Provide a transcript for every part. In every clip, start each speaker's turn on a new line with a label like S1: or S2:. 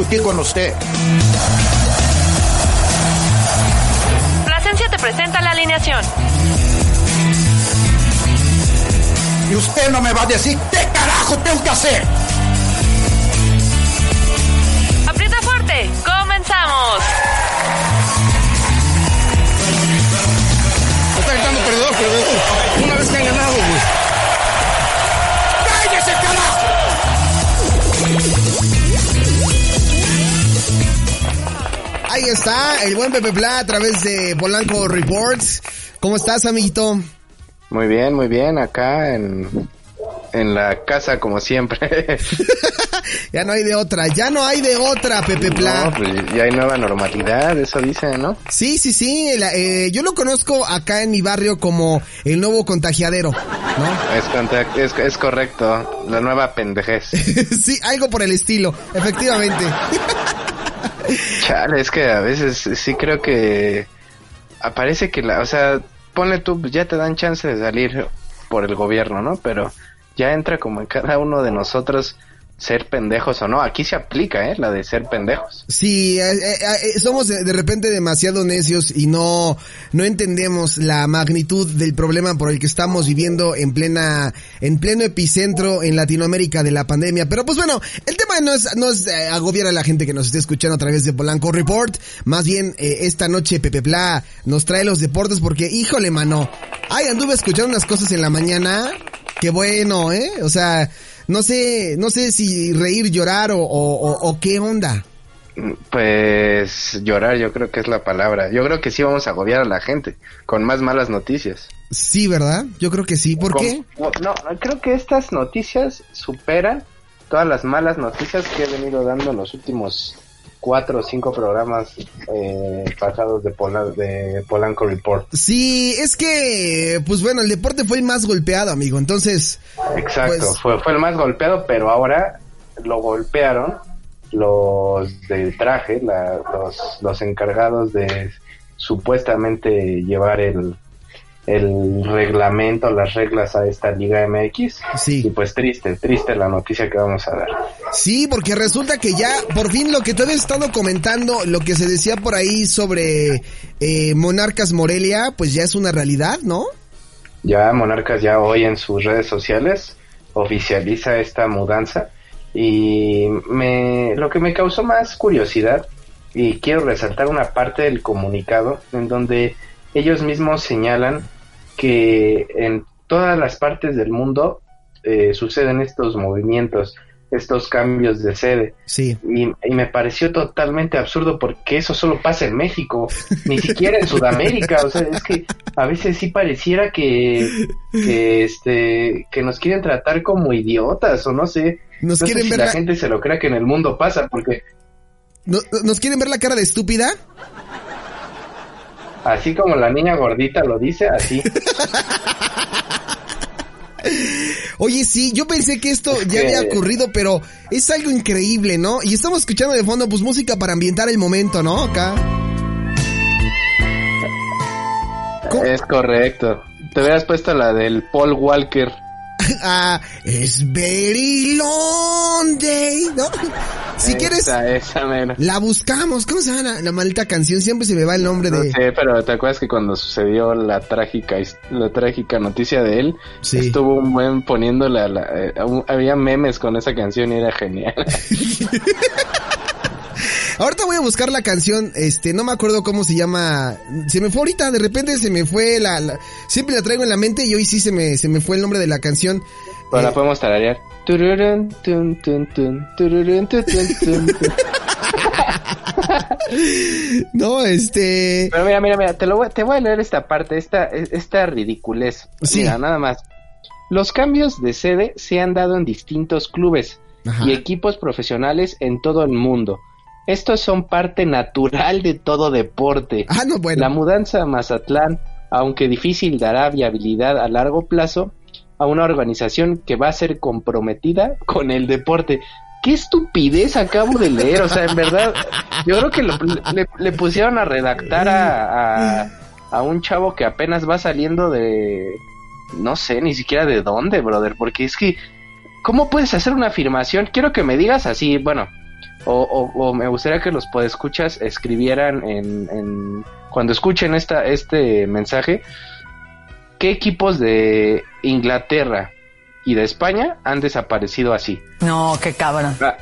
S1: discutir con usted.
S2: Plasencia te presenta la alineación.
S1: Y usted no me va a decir qué carajo tengo que hacer.
S2: Aprieta fuerte, comenzamos.
S3: Está gritando perdedor, perdedor. Una vez que han ganado, güey.
S1: ¡Cállese, carajo!
S3: Ahí está, el buen Pepe Pla a través de Polanco Reports. ¿Cómo estás, amiguito?
S4: Muy bien, muy bien, acá en, en la casa como siempre.
S3: ya no hay de otra, ya no hay de otra, Pepe Pla.
S4: No, pues ya hay nueva normalidad, eso dicen, ¿no?
S3: Sí, sí, sí, la- eh, yo lo conozco acá en mi barrio como el nuevo contagiadero, ¿no?
S4: Es, contact- es, es correcto, la nueva pendejez.
S3: sí, algo por el estilo, efectivamente.
S4: Es que a veces sí creo que aparece que la, o sea, ponle tú, ya te dan chance de salir por el gobierno, ¿no? Pero ya entra como en cada uno de nosotros ser pendejos o no. Aquí se aplica, ¿eh? La de ser pendejos.
S3: Sí, eh, eh, eh, somos de repente demasiado necios y no, no entendemos la magnitud del problema por el que estamos viviendo en plena, en pleno epicentro en Latinoamérica de la pandemia. Pero pues bueno, el tema no es, no es eh, agobiar a la gente que nos esté escuchando a través de Polanco Report. Más bien, eh, esta noche Pepe Pla nos trae los deportes porque, híjole, mano. Ay, anduve escuchando unas cosas en la mañana. Qué bueno, ¿eh? O sea, no sé, no sé si reír, llorar o, o, o- o qué onda.
S4: Pues llorar yo creo que es la palabra. Yo creo que sí vamos a agobiar a la gente con más malas noticias.
S3: Sí, ¿verdad? Yo creo que sí. ¿Por
S4: Con-
S3: qué?
S4: No, no, creo que estas noticias superan todas las malas noticias que he venido dando en los últimos cuatro o cinco programas eh, pasados de, Pola- de Polanco Report.
S3: Sí, es que, pues bueno, el deporte fue el más golpeado, amigo. Entonces,
S4: Exacto,
S3: Pues-
S4: fue, fue el más golpeado, pero ahora lo golpearon los del traje, la- los, los encargados de supuestamente llevar el, el reglamento, las reglas a esta Liga MX.
S3: Sí.
S4: Y pues triste, triste la noticia que vamos a dar.
S3: sí, porque resulta que ya, por fin lo que tú habías estado comentando, lo que se decía por ahí sobre eh, Monarcas Morelia, pues ya es una realidad, ¿no?
S4: Ya Monarcas ya hoy en sus redes sociales oficializa esta mudanza y me lo que me causó más curiosidad y quiero resaltar una parte del comunicado en donde ellos mismos señalan que en todas las partes del mundo eh, suceden estos movimientos, estos cambios de sede.
S3: Sí.
S4: Y, y me pareció totalmente absurdo porque eso solo pasa en México, ni siquiera en Sudamérica, o sea, es que a veces sí pareciera que, que este, que nos quieren tratar como idiotas, o no sé,
S3: Nos
S4: no sé
S3: quieren
S4: si
S3: ver
S4: la
S3: la,
S4: gente se lo crea que en el mundo pasa, porque
S3: no- nos quieren ver la cara de estúpida.
S4: Así como la niña gordita lo dice, así,
S3: Oye, sí, yo pensé que esto ya había ocurrido, pero es algo increíble, ¿no? Y estamos escuchando de fondo, pues música para ambientar el momento, ¿no? Acá. ¿Cómo?
S4: es correcto. Te hubieras puesto la del Paul Walker.
S3: Ah, es very long day, ¿no? Si quieres,
S4: Esa,
S3: la buscamos. ¿Cómo se llama la, la maldita canción? Siempre se me va el nombre
S4: No
S3: de...
S4: sé, pero ¿te acuerdas que cuando sucedió la trágica la trágica noticia de él,
S3: Sí.
S4: estuvo un buen poniéndole a la, eh, había memes con esa canción y era genial.
S3: Ahorita voy a buscar la canción, este, no me acuerdo cómo se llama. Se me fue ahorita, de repente se me fue la, la- siempre la traigo en la mente y hoy sí se me, se me fue el nombre de la canción.
S4: Pero
S3: Eh,
S4: la podemos tararear. Tun, tun, tun,
S3: no, este,
S4: Pero mira, mira, mira, te, lo voy, te voy a leer esta parte, esta, esta ridiculez.
S3: Sí.
S4: Mira, nada más. Los cambios de sede se han dado en distintos clubes
S3: Ajá.
S4: y equipos profesionales en todo el mundo. Estos son parte natural de todo deporte.
S3: ah, no, bueno.
S4: La mudanza a Mazatlán, aunque difícil, dará viabilidad a largo plazo a una organización que va a ser comprometida con el deporte. ¿Qué estupidez acabo de leer? O sea, en verdad, yo creo que lo- le, le pusieron a redactar a, a, a un chavo que apenas va saliendo de... No sé, ni siquiera de dónde, brother, porque es que... ¿Cómo puedes hacer una afirmación? Quiero que me digas así, bueno, o, o, o me gustaría que los podescuchas escribieran en, en cuando escuchen esta este mensaje qué equipos de Inglaterra y de España han desaparecido así.
S5: No, qué cabrón.
S4: Ah,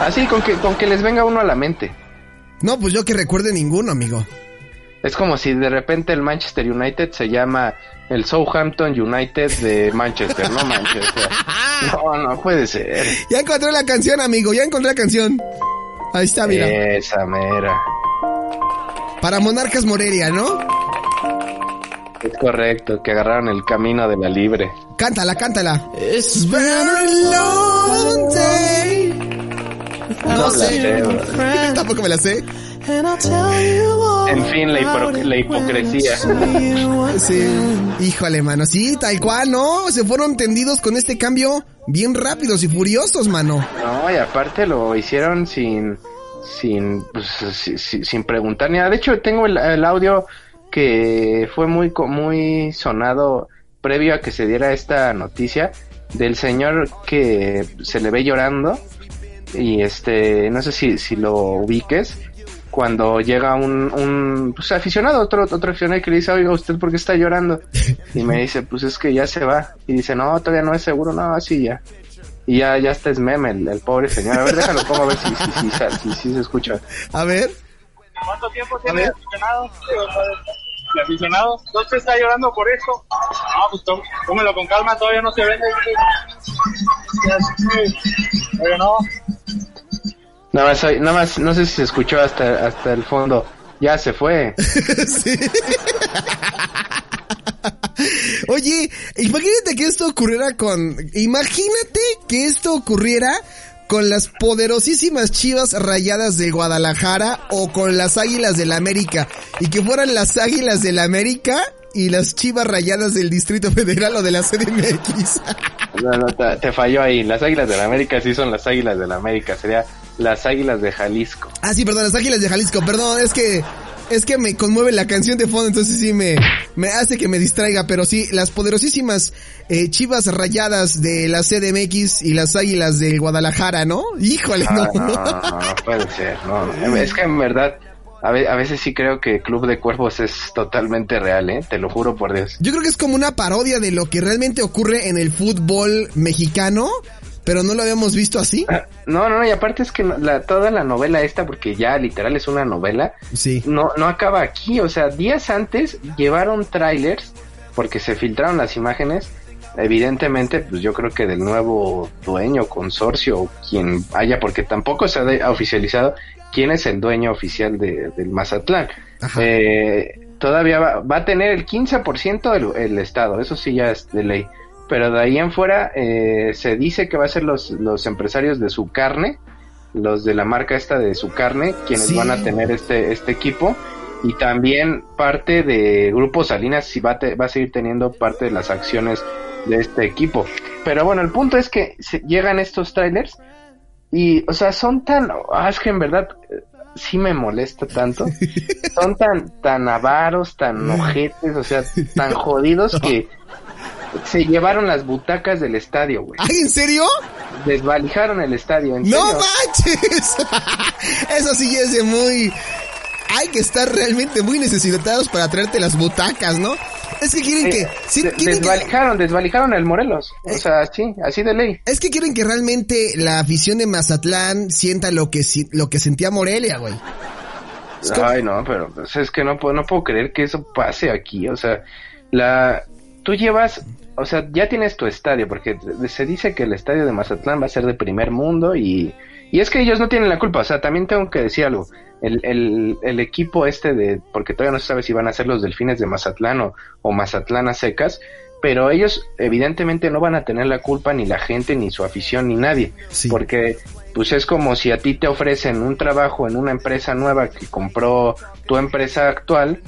S4: Así con que con que les venga uno a la mente.
S3: No, pues yo que recuerde ninguno, amigo.
S4: Es como si de repente el Manchester United se llama el Southampton United de Manchester, no Manchester. No, no puede ser.
S3: Ya encontré la canción, amigo, ya encontré la canción. Ahí está, mira.
S4: Esa mera.
S3: Para Monarcas Morelia, ¿no?
S4: Es correcto, que agarraron el camino de la libre.
S3: Cántala, cántala. It's been a long day.
S4: No sé.
S3: Tampoco me la sé.
S4: En fin, la, hipro- la hipocresía.
S3: Sí. Híjole, mano. Sí, tal cual, ¿no? Se fueron tendidos con este cambio bien rápidos y furiosos, mano.
S4: No, y aparte lo hicieron sin sin pues, si- si- sin preguntar ni nada. De hecho, tengo el, el audio que fue muy co- muy sonado previo a que se diera esta noticia del señor que se le ve llorando y este no sé si si lo ubiques cuando llega un, un pues, aficionado, otro, otro aficionado que le dice, oiga, ¿usted por qué está llorando? Y me dice, pues es que ya se va. Y dice, no, todavía no es seguro, no, así ya. Y ya, ya está es meme el, el pobre señor. A ver, déjalo pongo a ver si, si, si, si, si- si se escucha.
S3: A ver.
S6: ¿Cuánto tiempo tiene de aficionado? ¿De aficionado? ¿Entonces está llorando por esto? No, pues tó- tómelo con calma, todavía no se vende. Oye, no.
S4: Nada más, nada más, no sé si se escuchó hasta, hasta el fondo. Ya se fue.
S3: Sí. Oye, imagínate que esto ocurriera con... Imagínate que esto ocurriera con las poderosísimas chivas rayadas de Guadalajara o con las águilas del América. Y que fueran las águilas del América y las chivas rayadas del Distrito Federal o de la CDMX.
S4: No, no, te, te falló ahí. Las águilas de la América sí son las águilas de la América. Sería las águilas de Jalisco.
S3: ah, sí, perdón, las águilas de Jalisco. Perdón, es que... Es que me conmueve la canción de fondo, entonces sí me, me hace que me distraiga, pero sí, las poderosísimas eh, chivas rayadas de la CDMX y las águilas del Guadalajara, ¿no? Híjole,
S4: No,
S3: no.
S4: no, no, puede ser. No, no. Es que en verdad, a, ve- a veces sí creo que Club de Cuervos es totalmente real, ¿eh? Te lo juro por Dios.
S3: Yo creo que es como una parodia de lo que realmente ocurre en el fútbol mexicano, pero no lo habíamos visto así.
S4: No, no, y aparte es que la, toda la novela esta, porque ya literal es una novela,
S3: Sí.
S4: no, no acaba aquí. O sea, días antes llevaron trailers, porque se filtraron las imágenes. Evidentemente, pues yo creo que del nuevo dueño, consorcio, o quien haya, porque tampoco se ha de- ha oficializado quién es el dueño oficial de, del Mazatlán.
S3: Ajá.
S4: Eh, todavía va, va a tener el 15% el, el Estado, eso sí ya es de ley. Pero de ahí en fuera eh, se dice que va a ser los, los empresarios de su carne, los de la marca esta de su carne, quienes
S3: Sí.
S4: van a tener este, este equipo. Y también parte de Grupo Salinas sí va a, te- va a seguir teniendo parte de las acciones de este equipo. Pero bueno, el punto es que se- llegan estos trailers y, o sea, son tan, ah, es que en verdad eh, sí me molesta tanto. Son tan, tan avaros, tan ojetes, o sea, tan jodidos que se llevaron las butacas del estadio, güey.
S3: ¿Ay, en serio?
S4: Desvalijaron el estadio, en
S3: ¡No
S4: serio.
S3: manches! Eso sí es de muy... Hay que estar realmente muy necesitados para traerte las butacas, ¿no? Es que quieren que...
S4: Eh,
S3: sí, quieren que-
S4: desvalijaron, desvalijaron el Morelos. O
S3: Eh.
S4: sea, sí, así de ley.
S3: Es que quieren que realmente la afición de Mazatlán sienta lo que lo que sentía Morelia, güey. Como-
S4: Ay, no, pero pues, es que no puedo, no puedo creer que eso pase aquí. O sea, la, tú llevas, o sea, ya tienes tu estadio, porque se dice que el estadio de Mazatlán va a ser de primer mundo y, y es que ellos no tienen la culpa. O sea, también tengo que decir algo. El, el, el equipo este de, porque todavía no se sabe si van a ser los delfines de Mazatlán o, o Mazatlán a secas, pero ellos evidentemente no van a tener la culpa ni la gente, ni su afición, ni nadie.
S3: Sí.
S4: Porque pues es como si a ti te ofrecen un trabajo en una empresa nueva que compró tu empresa actual,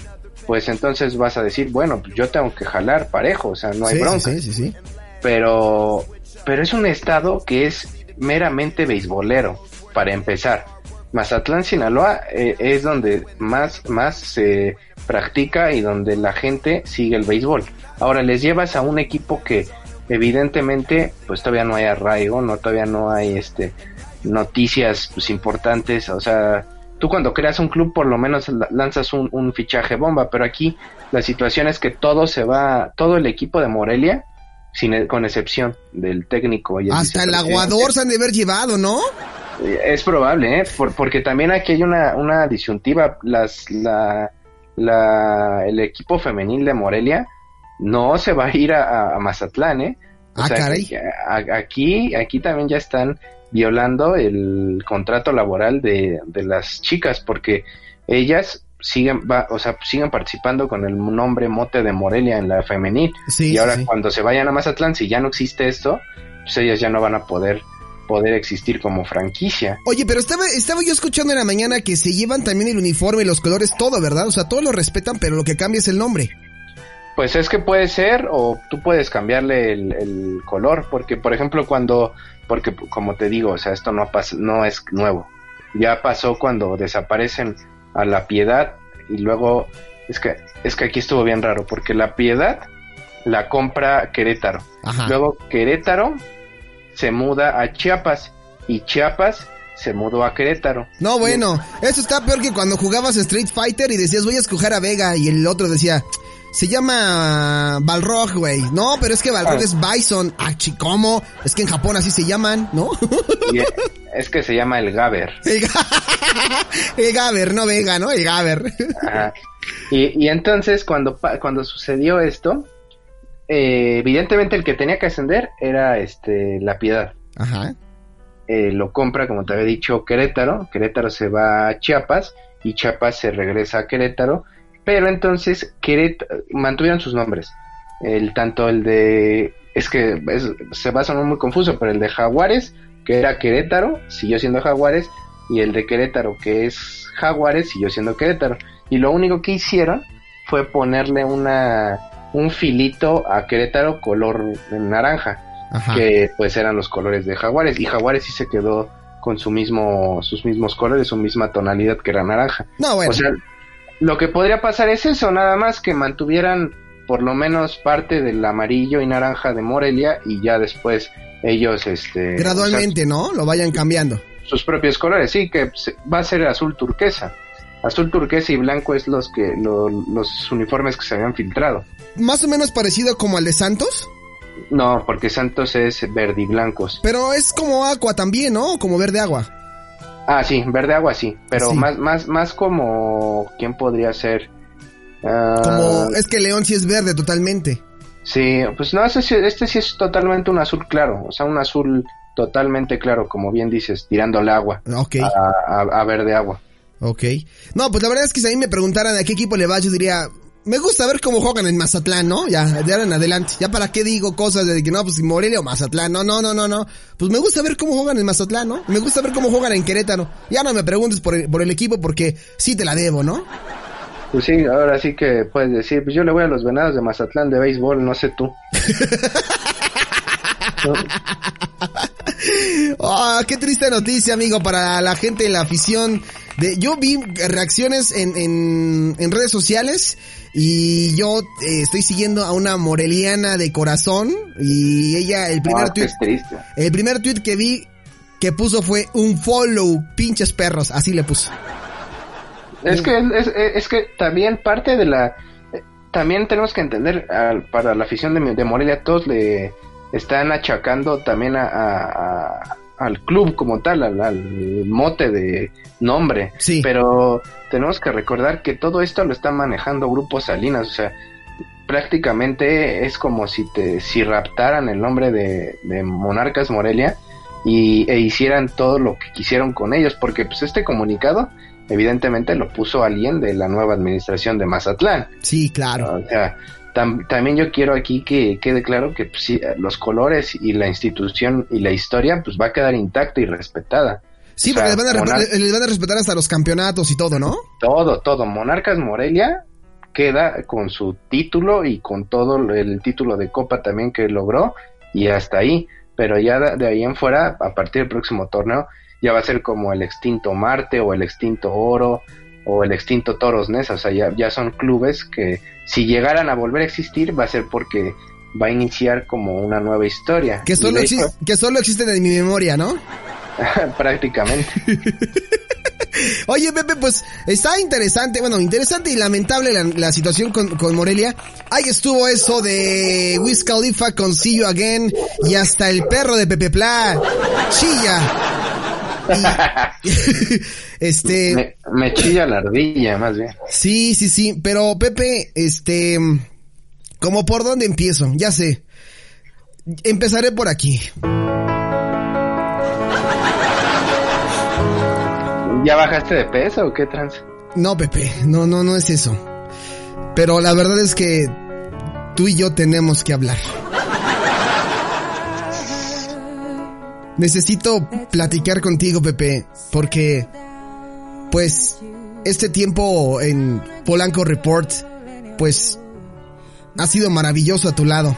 S4: pues entonces vas a decir, bueno, pues yo tengo que jalar parejo, o sea, no hay
S3: sí,
S4: bronca.
S3: sí, sí, sí.
S4: Pero, pero es un estado que es meramente beisbolero, para empezar. Mazatlán, Sinaloa, eh, es donde más, más se practica y donde la gente sigue el béisbol. Ahora les llevas a un equipo que evidentemente pues todavía no hay arraigo, no todavía no hay este noticias pues importantes, o sea, tú cuando creas un club por lo menos la- lanzas un, un fichaje bomba, pero aquí la situación es que todo se va, todo el equipo de Morelia, sin, e- con excepción del técnico y el
S3: Hasta el aguador se han de haber llevado, ¿no?
S4: eh, Es probable, ¿eh? Por- porque también aquí hay una, una disyuntiva. Las, la, la, el equipo femenil de Morelia no se va a ir a, a Mazatlán, ¿eh?
S3: Ah, caray.
S4: que a- aquí, aquí también ya están violando el contrato laboral de, de las chicas porque ellas siguen, va, o sea, siguen participando con el nombre mote de Morelia en la femenil
S3: Sí,
S4: y ahora
S3: sí,
S4: cuando se vayan a Mazatlán, si ya no existe esto, pues ellas ya no van a poder poder existir como franquicia.
S3: Oye, pero estaba, estaba yo escuchando en la mañana que se llevan también el uniforme, los colores, todo, ¿verdad? O sea, todo lo respetan, pero lo que cambia es el nombre.
S4: Pues es que puede ser o tú puedes cambiarle el, el color, porque por ejemplo cuando, porque como te digo, o sea, esto no pasa, no es nuevo. Ya pasó cuando desaparecen a la Piedad y luego es que es que aquí estuvo bien raro porque la Piedad la compra Querétaro.
S3: Ajá.
S4: Luego Querétaro se muda a Chiapas y Chiapas se mudó a Querétaro.
S3: No, bueno, eso está peor que cuando jugabas Street Fighter y decías voy a escoger a Vega y el otro decía, se llama Balrog, güey. No, pero es que Balrog
S4: Ah.
S3: es Bison. Ah, ¿cómo? Es que en Japón así se llaman, ¿no?
S4: Y es que se llama el Gaber.
S3: el, Ga- el Gaber, no Vega, ¿no? El Gaber.
S4: Ajá. Y, y entonces cuando, cuando sucedió esto, eh, evidentemente el que tenía que ascender era este la Piedad.
S3: Ajá.
S4: Eh, lo compra, como te había dicho, Querétaro. Querétaro se va a Chiapas y Chiapas se regresa a Querétaro. Pero entonces Querétaro, mantuvieron sus nombres. El, tanto el de... Es que es- se va a sonar muy confuso, pero el de Jaguares, que era Querétaro, siguió siendo Jaguares. Y el de Querétaro, que es Jaguares, siguió siendo Querétaro. Y lo único que hicieron fue ponerle una un filito a Querétaro color naranja
S3: Ajá.
S4: que pues eran los colores de Jaguares y Jaguares sí se quedó con su mismo sus mismos colores, su misma tonalidad que era naranja.
S3: No, bueno.
S4: O sea, lo que podría pasar es eso, nada más que mantuvieran por lo menos parte del amarillo y naranja de Morelia y ya después ellos este
S3: gradualmente, ¿no? Lo vayan cambiando.
S4: sus propios colores, sí que va a ser azul turquesa. Azul turquesa y blanco es los que lo- los uniformes que se habían filtrado.
S3: Más o menos parecido como al de Santos,
S4: No, porque Santos es verde y blancos.
S3: pero es como agua también, ¿no? Como verde agua.
S4: Ah, sí, verde agua sí, pero
S3: Sí.
S4: más más más como quién podría ser. Ah,
S3: Como es que León sí es verde totalmente.
S4: Sí, pues no, este sí, este sí es totalmente un azul claro, o sea, un azul totalmente claro, como bien dices, tirando al agua,
S3: Ok,
S4: a, a- a verde agua.
S3: ok. No, pues la verdad es que si a mí me preguntaran a qué equipo le vas, yo diría, me gusta ver cómo juegan en Mazatlán, ¿no? Ya, de ahora en adelante. Ya para qué digo cosas de que no, pues Morelia o Mazatlán. No, no, no, no, no. Pues me gusta ver cómo juegan en Mazatlán, ¿no? Me gusta ver cómo juegan en Querétaro. Ya no me preguntes por el, por el equipo porque sí te la debo, ¿no?
S4: Pues sí, ahora sí que puedes decir, pues yo le voy a los venados de Mazatlán de béisbol, no sé tú.
S3: Ah, qué triste noticia, amigo, para la gente de la afición. De, yo vi reacciones en, en, en redes sociales y yo eh, estoy siguiendo a una moreliana de corazón y ella, el primer
S4: Ah,
S3: tweet, el primer tweet que vi que puso fue un follow, pinches perros, así le puso.
S4: Es que es, es- es que también parte de la eh, también tenemos que entender al- para la afición de, de Morelia todos le están achacando también a, a- a- al club como tal, al, al mote de nombre.
S3: Sí.
S4: Pero tenemos que recordar que todo esto lo están manejando grupos Salinas, o sea, prácticamente es como si te si raptaran el nombre de, de Monarcas Morelia y, e hicieran todo lo que quisieron con ellos, porque pues este comunicado evidentemente lo puso alguien de la nueva administración de Mazatlán.
S3: Sí, claro.
S4: O sea, tam- también yo quiero aquí que quede claro que pues, sí, los colores y la institución y la historia pues va a quedar intacta y respetada.
S3: Sí,
S4: o sea,
S3: porque les van, a, les van a respetar hasta los campeonatos y todo, ¿no?
S4: Todo, todo. Monarcas Morelia queda con su título y con todo el título de Copa también que logró y hasta ahí. Pero ya de ahí en fuera, a partir del próximo torneo, ya va a ser como el extinto Marte o el extinto Oro o el extinto Toros Nesa. O sea, ya, ya son clubes que si llegaran a volver a existir va a ser porque va a iniciar como una nueva historia.
S3: Que solo,
S4: hecho,
S3: que solo existen en mi memoria, ¿no?
S4: Prácticamente.
S3: Oye, Pepe, pues está interesante, bueno, interesante y lamentable la, la situación con, con, Morelia. Ahí estuvo eso de Wiz Khalifa con See You Again y hasta el perro de Pepe Pla chilla. Este...
S4: Me, me, chilla la ardilla, más bien.
S3: Sí, sí, sí, pero Pepe, este... Como por dónde empiezo, ya sé. Empezaré por aquí.
S4: ¿Ya bajaste de peso o qué trans?
S3: No, Pepe, no, no, no es eso. Pero la verdad es que tú y yo tenemos que hablar. Necesito platicar contigo, Pepe, porque, pues, este tiempo en Polanco Report, pues, ha sido maravilloso a tu lado.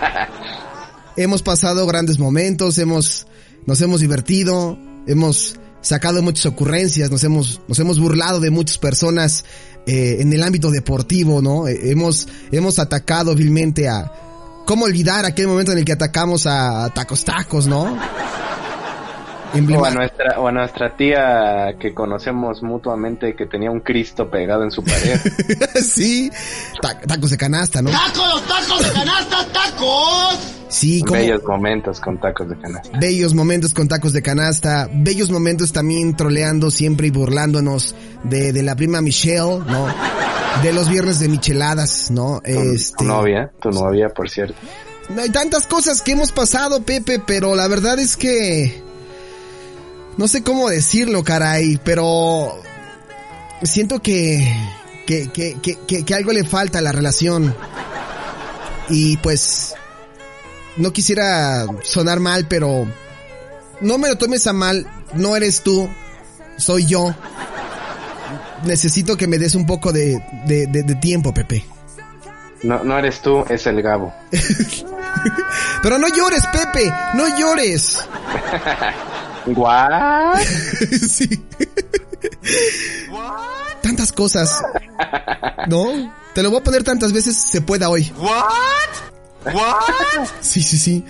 S3: hemos pasado grandes momentos, hemos, nos hemos divertido, hemos sacado muchas ocurrencias, nos hemos, nos hemos burlado de muchas personas eh, en el ámbito deportivo, ¿no? Eh, hemos, hemos atacado vilmente a... ¿Cómo olvidar aquel momento en el que atacamos a Tacos Tacos, no?
S4: O a, nuestra, o a nuestra tía que conocemos mutuamente que tenía un Cristo pegado en su pared.
S3: sí, tacos de canasta, ¿no?
S1: ¡Tacos, tacos de canasta, tacos!
S3: Sí, como...
S4: Bellos momentos con tacos de canasta.
S3: Bellos momentos con tacos de canasta. Bellos momentos también troleando siempre y burlándonos de, de la prima Michelle, ¿no? De los viernes de micheladas, ¿no?
S4: Tu, este... tu novia, tu novia, por cierto.
S3: Hay tantas cosas que hemos pasado, Pepe, pero la verdad es que no sé cómo decirlo, caray, pero siento que, que, que, que, que algo le falta a la relación. Y pues, no quisiera sonar mal, pero no me lo tomes a mal, no eres tú, soy yo. Necesito que me des un poco de, de, de, de tiempo, Pepe.
S4: No, no eres tú, es el Gabo.
S3: pero no llores, Pepe, no llores.
S4: ¿What?
S3: sí. Tantas cosas. ¿No? Te lo voy a poner tantas veces se pueda hoy.
S1: ¿What? ¿What?
S3: Sí, sí, sí.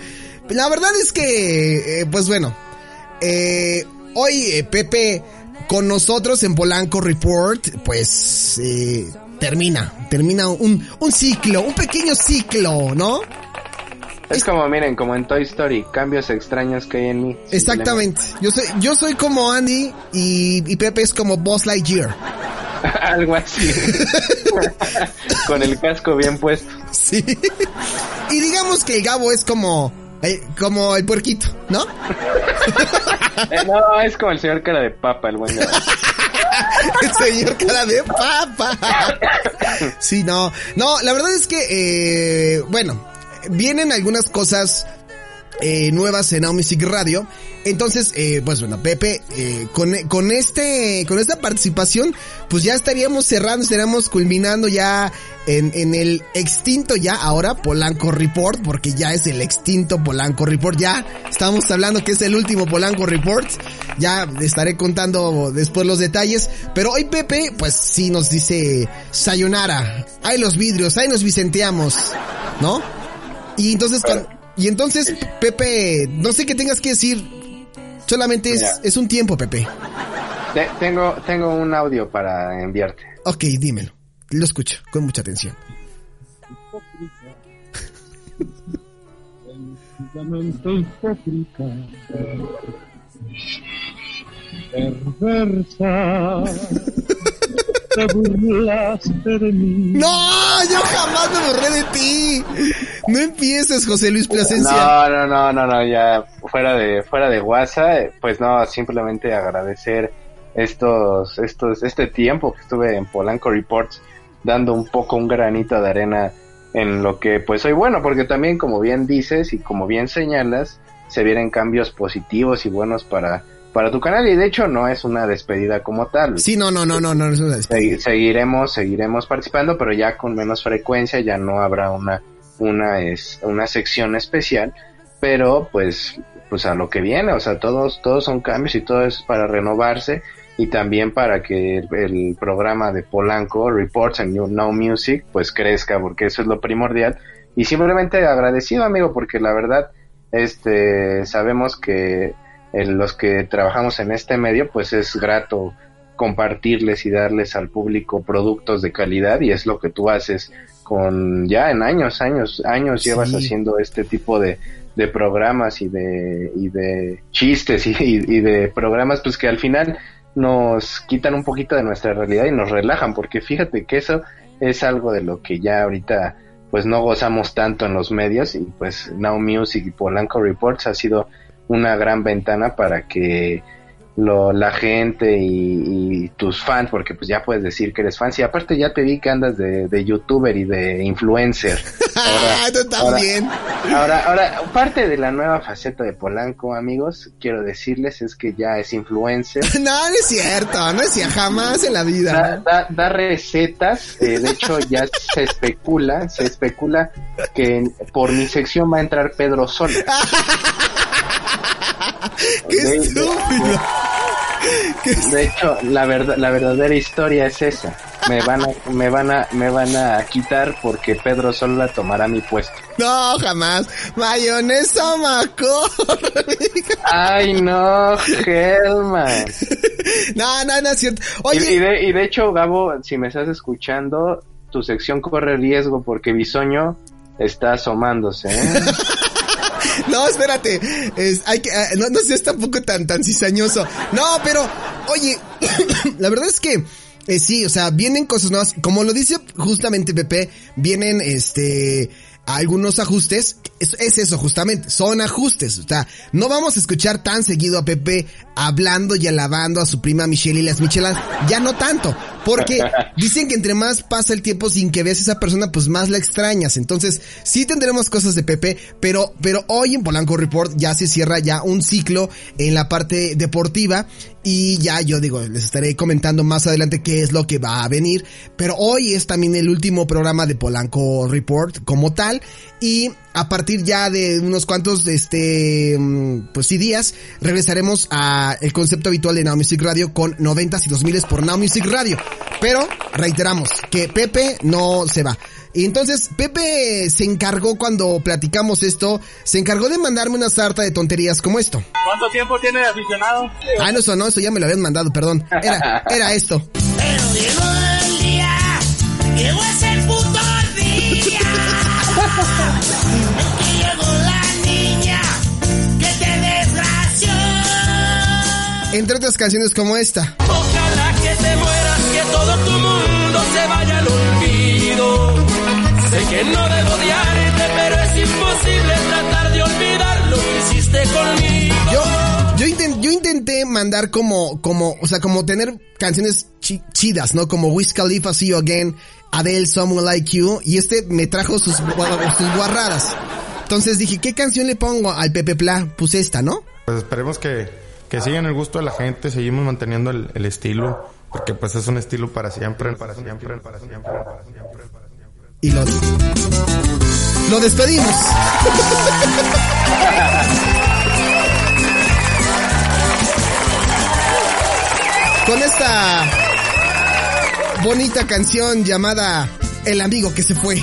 S3: La verdad es que, eh, pues bueno, eh, hoy eh, Pepe con nosotros en Polanco Report, pues eh, termina, termina un, un ciclo, un pequeño ciclo, ¿no?
S4: Es como, miren, como en Toy Story, cambios extraños que hay en mí.
S3: Exactamente. Yo soy, yo soy como Andy y, y Pepe es como Boss Lightyear.
S4: Algo así. Con el casco bien puesto.
S3: Sí. Y digamos que el Gabo es como, eh, como el puerquito, ¿no?
S4: eh, no, es como el señor cara de papa, el buen Gabo.
S3: el señor cara de papa. Sí, no. No, la verdad es que, eh, bueno, vienen algunas cosas eh, nuevas en Now Music Radio. Entonces, eh, pues bueno, Pepe, eh, con, con este, con esta participación, pues ya estaríamos cerrando, estaríamos culminando ya en, en el extinto ya ahora Polanco Report, porque ya es el extinto Polanco Report, ya estamos hablando que es el último Polanco Report, ya estaré contando después los detalles, pero hoy Pepe, pues sí nos dice, sayonara, hay los vidrios, ahí nos vicenteamos, ¿no? Y entonces, y entonces, Pepe, no sé qué tengas que decir. Solamente es, es un tiempo, Pepe.
S4: Te, tengo, tengo un audio para enviarte.
S3: Ok, dímelo. Lo escucho con mucha atención.
S5: Perversa. Te burlaste de mí.
S3: No, yo jamás me burlé de ti. No empieces, José Luis Plasencia.
S4: No, no, no, no, no, ya fuera de fuera de WhatsApp, pues no, simplemente agradecer estos estos este tiempo que estuve en Polanco Reports dando un poco un granito de arena en lo que pues soy bueno, porque también como bien dices y como bien señalas, se vienen cambios positivos y buenos para para tu canal y de hecho no es una despedida como tal.
S3: Sí, no, no, no, no, no es una despedida.
S4: seguiremos, seguiremos participando, pero ya con menos frecuencia, ya no habrá una, una, es, una sección especial, pero pues, pues a lo que viene, o sea, todos, todos son cambios y todo es para renovarse y también para que el, el programa de Polanco, Reports and New Now Music, pues crezca, porque eso es lo primordial. Y simplemente agradecido, amigo, porque la verdad, este, sabemos que eh, los que trabajamos en este medio, pues es grato compartirles y darles al público productos de calidad y es lo que tú haces con ya en años, años, años llevas haciendo este tipo de, de programas y de, y de chistes y, y- y de programas pues que al final nos quitan un poquito de nuestra realidad y nos relajan porque fíjate que eso es algo de lo que ya ahorita pues no gozamos tanto en los medios y pues Now Music y Polanco Reports ha sido una gran ventana para que lo, la gente y, y tus fans, porque pues ya puedes decir que eres fan, y aparte ya te vi que andas de, de youtuber y de influencer.
S3: Ah, tú también.
S4: Ahora, ahora, parte de la nueva faceta de Polanco, amigos, quiero decirles es que ya es influencer.
S3: No, no es cierto, no es cierto, jamás en la
S4: Da,
S3: vida.
S4: da, da recetas, eh, de hecho ya se especula, se especula que por mi sección va a entrar Pedro Sola.
S3: ¡Qué
S4: de- hecho, la verdad, la verdadera historia es esa. Me van a, me van a, me van a quitar porque Pedro Sola tomará mi puesto.
S3: No, jamás. Mayonesa McCormick.
S4: Ay no, Helman.
S3: No, no, no es cierto.
S4: Y, de, y de hecho, Gabo, si me estás escuchando, tu sección corre riesgo porque Bisoño está asomándose. ¿eh?
S3: no, espérate. Es, hay que, ah, no, seas tampoco tan, tan cizañoso. No, pero, oye, la verdad es que, eh, sí, o sea, vienen cosas nuevas. Como lo dice justamente Pepe, vienen, este, algunos ajustes. Es, es eso, justamente. Son ajustes. O sea, no vamos a escuchar tan seguido a Pepe hablando y alabando a su prima Michelle y las Michelas. Ya no tanto. Porque dicen que entre más pasa el tiempo sin que veas a esa persona, pues más la extrañas. Entonces, sí tendremos cosas de Pepe, pero, pero hoy en Polanco Report ya se cierra ya un ciclo en la parte deportiva. Y ya yo digo, les estaré comentando más adelante qué es lo que va a venir. Pero hoy es también el último programa de Polanco Report como tal. Y a partir ya de unos cuantos, este, mm, pues sí días, regresaremos a el concepto habitual de Now Music Radio con 90s y 2000s por Now Music Radio. Pero reiteramos que Pepe no se va. Y entonces Pepe se encargó cuando platicamos esto, se encargó de mandarme una sarta de tonterías como esto.
S6: ¿Cuánto tiempo tiene de aficionado?
S3: Ah, no, eso no, eso ya me lo habían mandado, perdón. Era, era esto.
S7: Pero llegó el día, llegó ese puto día. En que llegó la niña que te desgració.
S3: Entre otras canciones como esta.
S7: Ojalá que te mueras, que todo tu mundo se vaya al olvido. Sé que no debo odiarte, pero es imposible tratar de olvidar lo que hiciste conmigo.
S3: Yo, yo, inten- yo intenté mandar como, como, o sea, como tener canciones chi- chidas, ¿no? Como Wiz Khalifa, See You Again, Adele, Someone Like You, y este me trajo sus, sus guarradas. Entonces dije, ¿qué canción le pongo al Pepe Pla? Puse esta, ¿no?
S8: Pues esperemos que, que sigan el gusto de la gente, seguimos manteniendo el, el estilo, porque pues es un estilo para siempre, para siempre, para siempre, para siempre, para siempre.
S3: Y lo, lo despedimos. Con esta bonita canción llamada El amigo que se fue.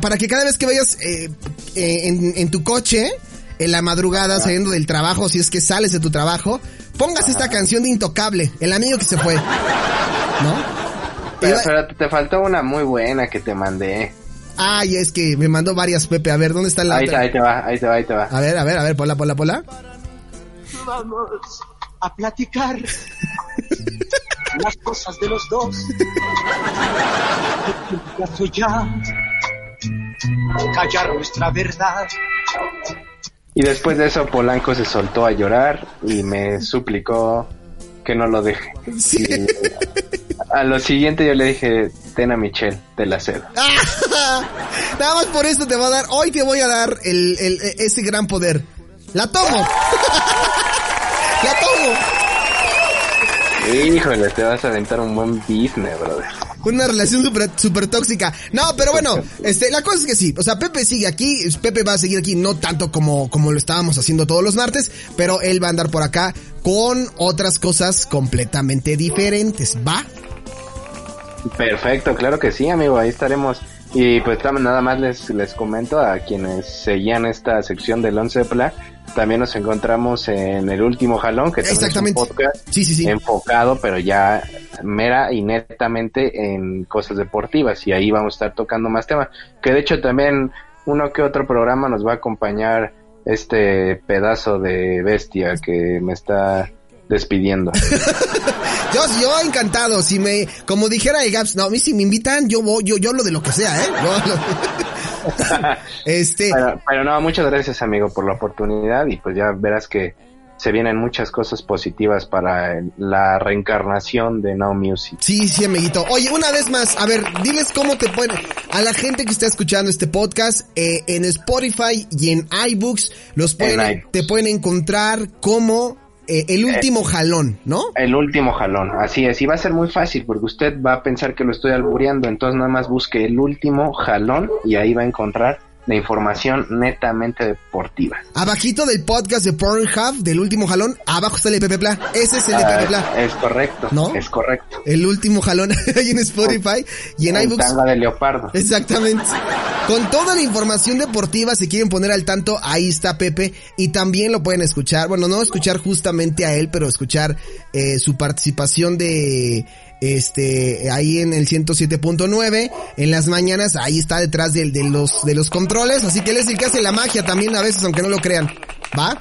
S3: Para que cada vez que vayas eh, eh, en, en tu coche, en la madrugada, saliendo del trabajo, si es que sales de tu trabajo, pongas esta canción de Intocable, El amigo que se fue. ¿No?
S4: Pero,
S3: Iba-
S4: pero te faltó una muy buena que te mandé.
S3: Ay, es que me mandó varias, Pepe. A ver, ¿dónde está la
S4: Ahí,
S3: otra?
S4: ahí te va, ahí te va, ahí te va.
S3: A ver, a ver, a ver, pola, pola, pola.
S9: Vamos a platicar las cosas de los dos. Caso ya callar nuestra verdad.
S4: Y después de eso Polanco se soltó a llorar y me suplicó que no lo deje.
S3: Sí.
S4: A lo siguiente yo le dije, ten a Michelle, te la cedo.
S3: Nada más por esto te voy a dar, hoy te voy a dar el, el, ese gran poder. La tomo. La tomo.
S4: Híjole, te vas a aventar un buen business, brother.
S3: Una relación súper super tóxica. No, pero bueno, este, la cosa es que sí. O sea, Pepe sigue aquí. Pepe va a seguir aquí, no tanto como, como lo estábamos haciendo todos los martes, pero él va a andar por acá con otras cosas completamente diferentes. ¿Va?
S4: Perfecto, claro que sí, amigo, ahí estaremos. Y pues nada más les, les comento a quienes seguían esta sección del Once de Pla, también nos encontramos en el último jalón, que es un podcast
S3: Sí, sí, sí.
S4: enfocado, pero ya mera y netamente en cosas deportivas, y ahí vamos a estar tocando más temas. Que de hecho también uno que otro programa nos va a acompañar este pedazo de bestia que me está despidiendo.
S3: Yo, yo encantado, si me, como dijera el Gaps, no, a mí si me invitan, yo voy, yo, yo lo de lo que sea, ¿eh? Yo lo- este,
S4: Pero, pero no, muchas gracias amigo por la oportunidad y pues ya verás que se vienen muchas cosas positivas para la reencarnación de Now Music.
S3: Sí, sí, amiguito. Oye, una vez más, a ver, diles cómo te pueden, a la gente que está escuchando este podcast, eh, en Spotify y en iBooks, los pueden,
S4: En iBooks.
S3: te pueden encontrar como eh, el último jalón, ¿no?
S4: El último jalón, así es, y va a ser muy fácil porque usted va a pensar que lo estoy albureando, entonces nada más busque el último jalón y ahí va a encontrar la información netamente deportiva.
S3: Abajito del podcast de Pornhub, del último jalón, abajo está el de Pepe Pla. Ese es el de Pepe
S4: Ah,
S3: Pla.
S4: es correcto,
S3: ¿No?
S4: es correcto.
S3: El último jalón ahí en Spotify y en
S4: En
S3: iBooks.
S4: tanga de leopardo.
S3: Exactamente. Con toda la información deportiva, si quieren poner al tanto, ahí está Pepe. Y también lo pueden escuchar. Bueno, no escuchar justamente a él, pero escuchar eh, su participación de este ahí en el 107.9 en las mañanas ahí está detrás de, de los de los controles así que él es el que hace la magia también a veces aunque no lo crean va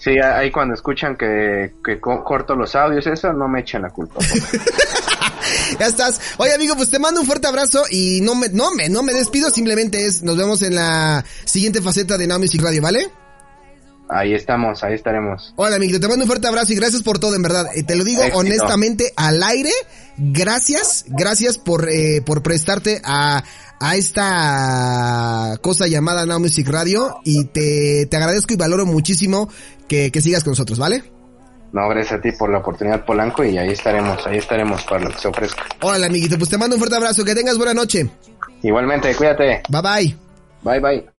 S4: Sí, ahí cuando escuchan que, que co- corto los audios, eso no me echen la culpa.
S3: ya estás. Oye, amigo, pues te mando un fuerte abrazo y no me, no me, no me despido, simplemente es, nos vemos en la siguiente faceta de Now Music Radio, ¿vale?
S4: Ahí estamos, ahí estaremos.
S3: Hola, amigo, te mando un fuerte abrazo y gracias por todo, en verdad. Eh, te lo digo
S4: Éxito.
S3: honestamente al aire. Gracias, gracias por, eh, por prestarte a, a esta cosa llamada Now Music Radio y te, te agradezco y valoro muchísimo que, que sigas con nosotros, ¿vale?
S4: No, gracias a ti por la oportunidad, Polanco, y ahí estaremos, ahí estaremos para lo que se ofrezca.
S3: Hola, amiguito, pues te mando un fuerte abrazo, que tengas buena noche.
S4: Igualmente, cuídate.
S3: Bye bye.
S4: Bye, bye.